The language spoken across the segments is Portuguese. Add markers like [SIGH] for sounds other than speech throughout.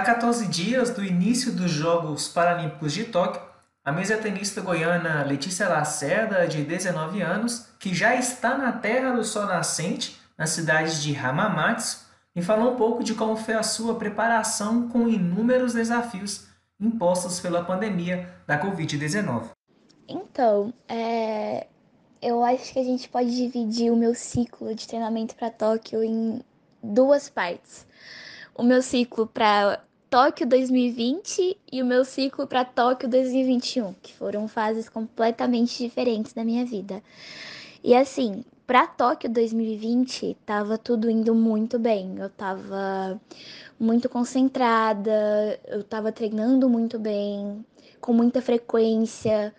A 14 dias do início dos Jogos Paralímpicos de Tóquio, a mesa tenista goiana Letícia Lacerda, de 19 anos, que já está na terra do sol nascente, na cidade de Hamamatsu, me falou um pouco de como foi a sua preparação com inúmeros desafios impostos pela pandemia da Covid-19. Então, é... eu acho que a gente pode dividir o meu ciclo de treinamento para Tóquio em duas partes. O meu ciclo para Tóquio 2020 e o meu ciclo para Tóquio 2021, que foram fases completamente diferentes da minha vida. E assim, para Tóquio 2020, tava tudo indo muito bem. Eu tava muito concentrada, eu tava treinando muito bem, com muita frequência,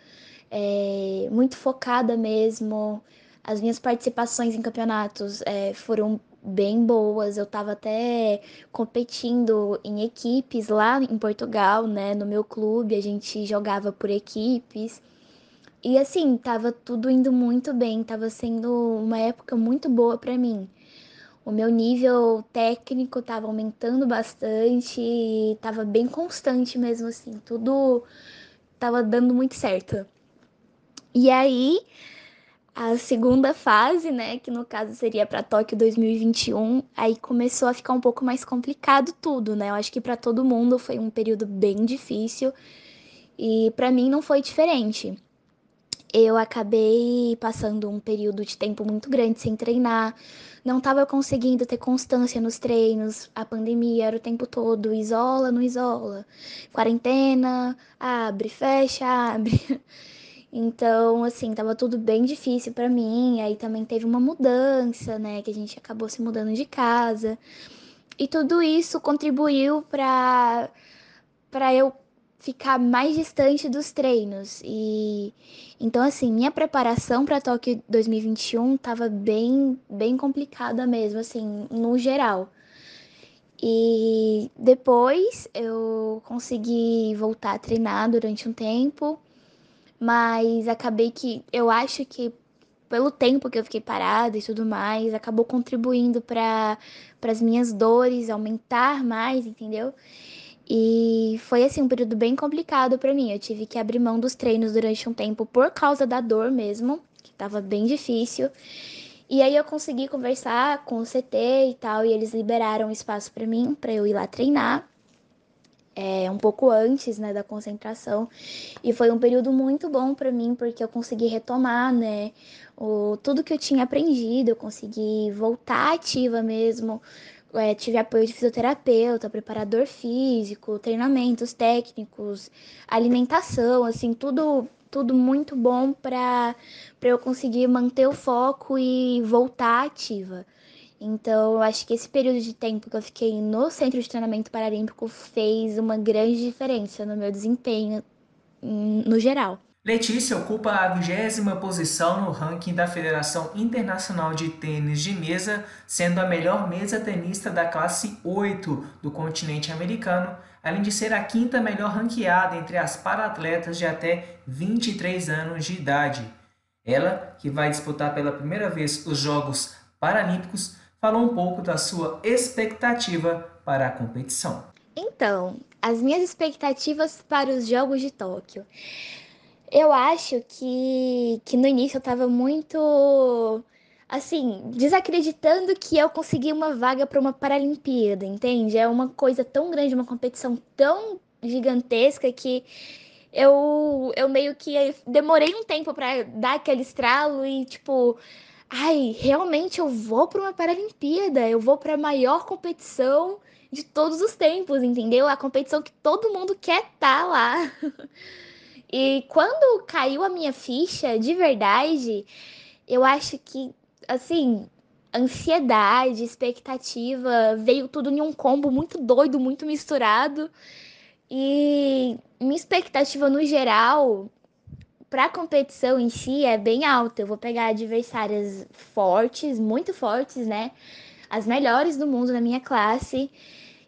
é, muito focada mesmo. As minhas participações em campeonatos é, foram bem boas. Eu estava até competindo em equipes lá em Portugal, né? No meu clube, a gente jogava por equipes. E assim, tava tudo indo muito bem, tava sendo uma época muito boa para mim. O meu nível técnico estava aumentando bastante e tava bem constante mesmo assim, tudo tava dando muito certo. E aí, a segunda fase, né, que no caso seria para Tóquio 2021, aí começou a ficar um pouco mais complicado tudo, né? Eu acho que para todo mundo foi um período bem difícil e para mim não foi diferente. Eu acabei passando um período de tempo muito grande sem treinar, não estava conseguindo ter constância nos treinos, a pandemia era o tempo todo, isola, não isola, quarentena, abre, fecha, abre. [LAUGHS] Então, assim, tava tudo bem difícil para mim. Aí também teve uma mudança, né? Que a gente acabou se mudando de casa. E tudo isso contribuiu para para eu ficar mais distante dos treinos. E então assim, minha preparação para Tóquio 2021 tava bem bem complicada mesmo, assim, no geral. E depois eu consegui voltar a treinar durante um tempo mas acabei que eu acho que pelo tempo que eu fiquei parada e tudo mais, acabou contribuindo para as minhas dores aumentar mais, entendeu? E foi assim um período bem complicado para mim. Eu tive que abrir mão dos treinos durante um tempo por causa da dor mesmo, que estava bem difícil. E aí eu consegui conversar com o CT e tal, e eles liberaram espaço para mim, para eu ir lá treinar é, um pouco antes né, da concentração. E foi um período muito bom para mim, porque eu consegui retomar né, o, tudo que eu tinha aprendido, eu consegui voltar ativa mesmo. É, tive apoio de fisioterapeuta, preparador físico, treinamentos técnicos, alimentação, assim, tudo tudo muito bom para eu conseguir manter o foco e voltar ativa. Então, eu acho que esse período de tempo que eu fiquei no Centro de Treinamento Paralímpico fez uma grande diferença no meu desempenho no geral. Letícia ocupa a vigésima posição no ranking da Federação Internacional de Tênis de Mesa, sendo a melhor mesa tenista da classe 8 do continente americano, além de ser a quinta melhor ranqueada entre as para-atletas de até 23 anos de idade. Ela, que vai disputar pela primeira vez os Jogos Paralímpicos, falou um pouco da sua expectativa para a competição. Então, as minhas expectativas para os Jogos de Tóquio. Eu acho que, que no início eu estava muito assim, desacreditando que eu consegui uma vaga para uma Paralimpíada, entende? É uma coisa tão grande, uma competição tão gigantesca que eu, eu meio que demorei um tempo para dar aquele estralo e, tipo, ai, realmente eu vou para uma Paralimpíada, eu vou para a maior competição de todos os tempos, entendeu? A competição que todo mundo quer estar tá lá. [LAUGHS] e quando caiu a minha ficha, de verdade, eu acho que, assim, ansiedade, expectativa, veio tudo em um combo muito doido, muito misturado. E minha expectativa no geral para a competição em si é bem alta. Eu vou pegar adversárias fortes, muito fortes, né? As melhores do mundo na minha classe.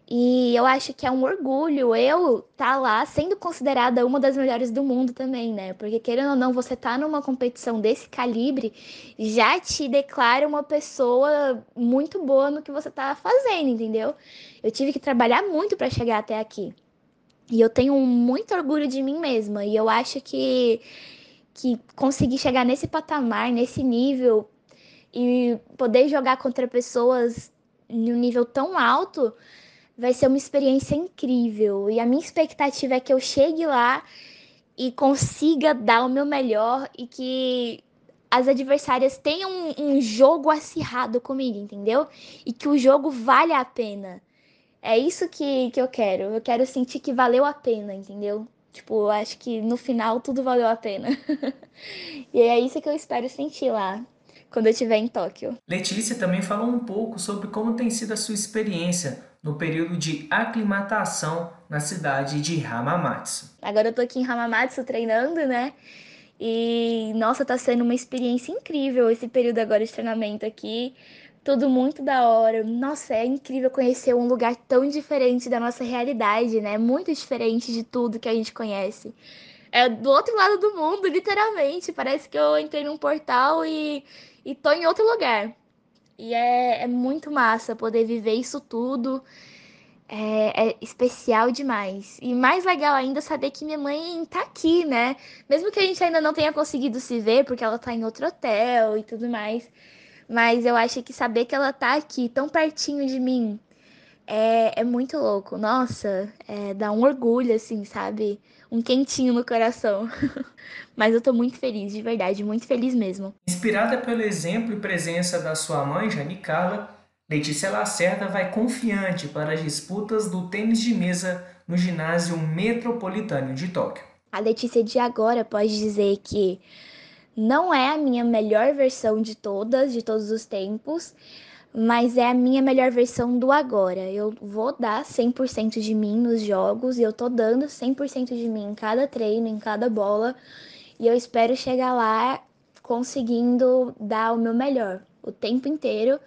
E eu acho que é um orgulho eu estar tá lá sendo considerada uma das melhores do mundo também, né? Porque querendo ou não, você tá numa competição desse calibre já te declara uma pessoa muito boa no que você tá fazendo, entendeu? Eu tive que trabalhar muito para chegar até aqui. E eu tenho muito orgulho de mim mesma. E eu acho que que conseguir chegar nesse patamar, nesse nível e poder jogar contra pessoas em um nível tão alto vai ser uma experiência incrível. E a minha expectativa é que eu chegue lá e consiga dar o meu melhor e que as adversárias tenham um, um jogo acirrado comigo, entendeu? E que o jogo valha a pena. É isso que, que eu quero. Eu quero sentir que valeu a pena, entendeu? Tipo, eu acho que no final tudo valeu a pena. [LAUGHS] e é isso que eu espero sentir lá quando eu estiver em Tóquio. Letícia também falou um pouco sobre como tem sido a sua experiência no período de aclimatação na cidade de Hamamatsu. Agora eu tô aqui em Hamamatsu treinando, né? E nossa, tá sendo uma experiência incrível esse período agora de treinamento aqui. Tudo muito da hora. Nossa, é incrível conhecer um lugar tão diferente da nossa realidade, né? Muito diferente de tudo que a gente conhece. É do outro lado do mundo, literalmente. Parece que eu entrei num portal e, e tô em outro lugar. E é, é muito massa poder viver isso tudo. É, é, especial demais. E mais legal ainda saber que minha mãe tá aqui, né? Mesmo que a gente ainda não tenha conseguido se ver, porque ela tá em outro hotel e tudo mais. Mas eu acho que saber que ela tá aqui, tão pertinho de mim, é, é muito louco. Nossa, é, dá um orgulho, assim, sabe? Um quentinho no coração. [LAUGHS] Mas eu tô muito feliz, de verdade, muito feliz mesmo. Inspirada pelo exemplo e presença da sua mãe, Jane Carla, Letícia Lacerda vai confiante para as disputas do tênis de mesa no ginásio metropolitano de Tóquio. A Letícia de agora pode dizer que não é a minha melhor versão de todas, de todos os tempos, mas é a minha melhor versão do agora. Eu vou dar 100% de mim nos jogos e eu tô dando 100% de mim em cada treino, em cada bola, e eu espero chegar lá conseguindo dar o meu melhor o tempo inteiro,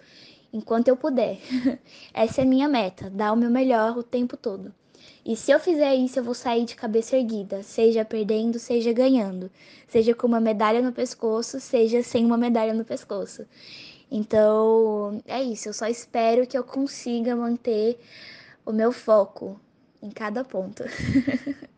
enquanto eu puder. [LAUGHS] Essa é a minha meta, dar o meu melhor o tempo todo. E se eu fizer isso, eu vou sair de cabeça erguida, seja perdendo, seja ganhando, seja com uma medalha no pescoço, seja sem uma medalha no pescoço. Então, é isso. Eu só espero que eu consiga manter o meu foco em cada ponto. [LAUGHS]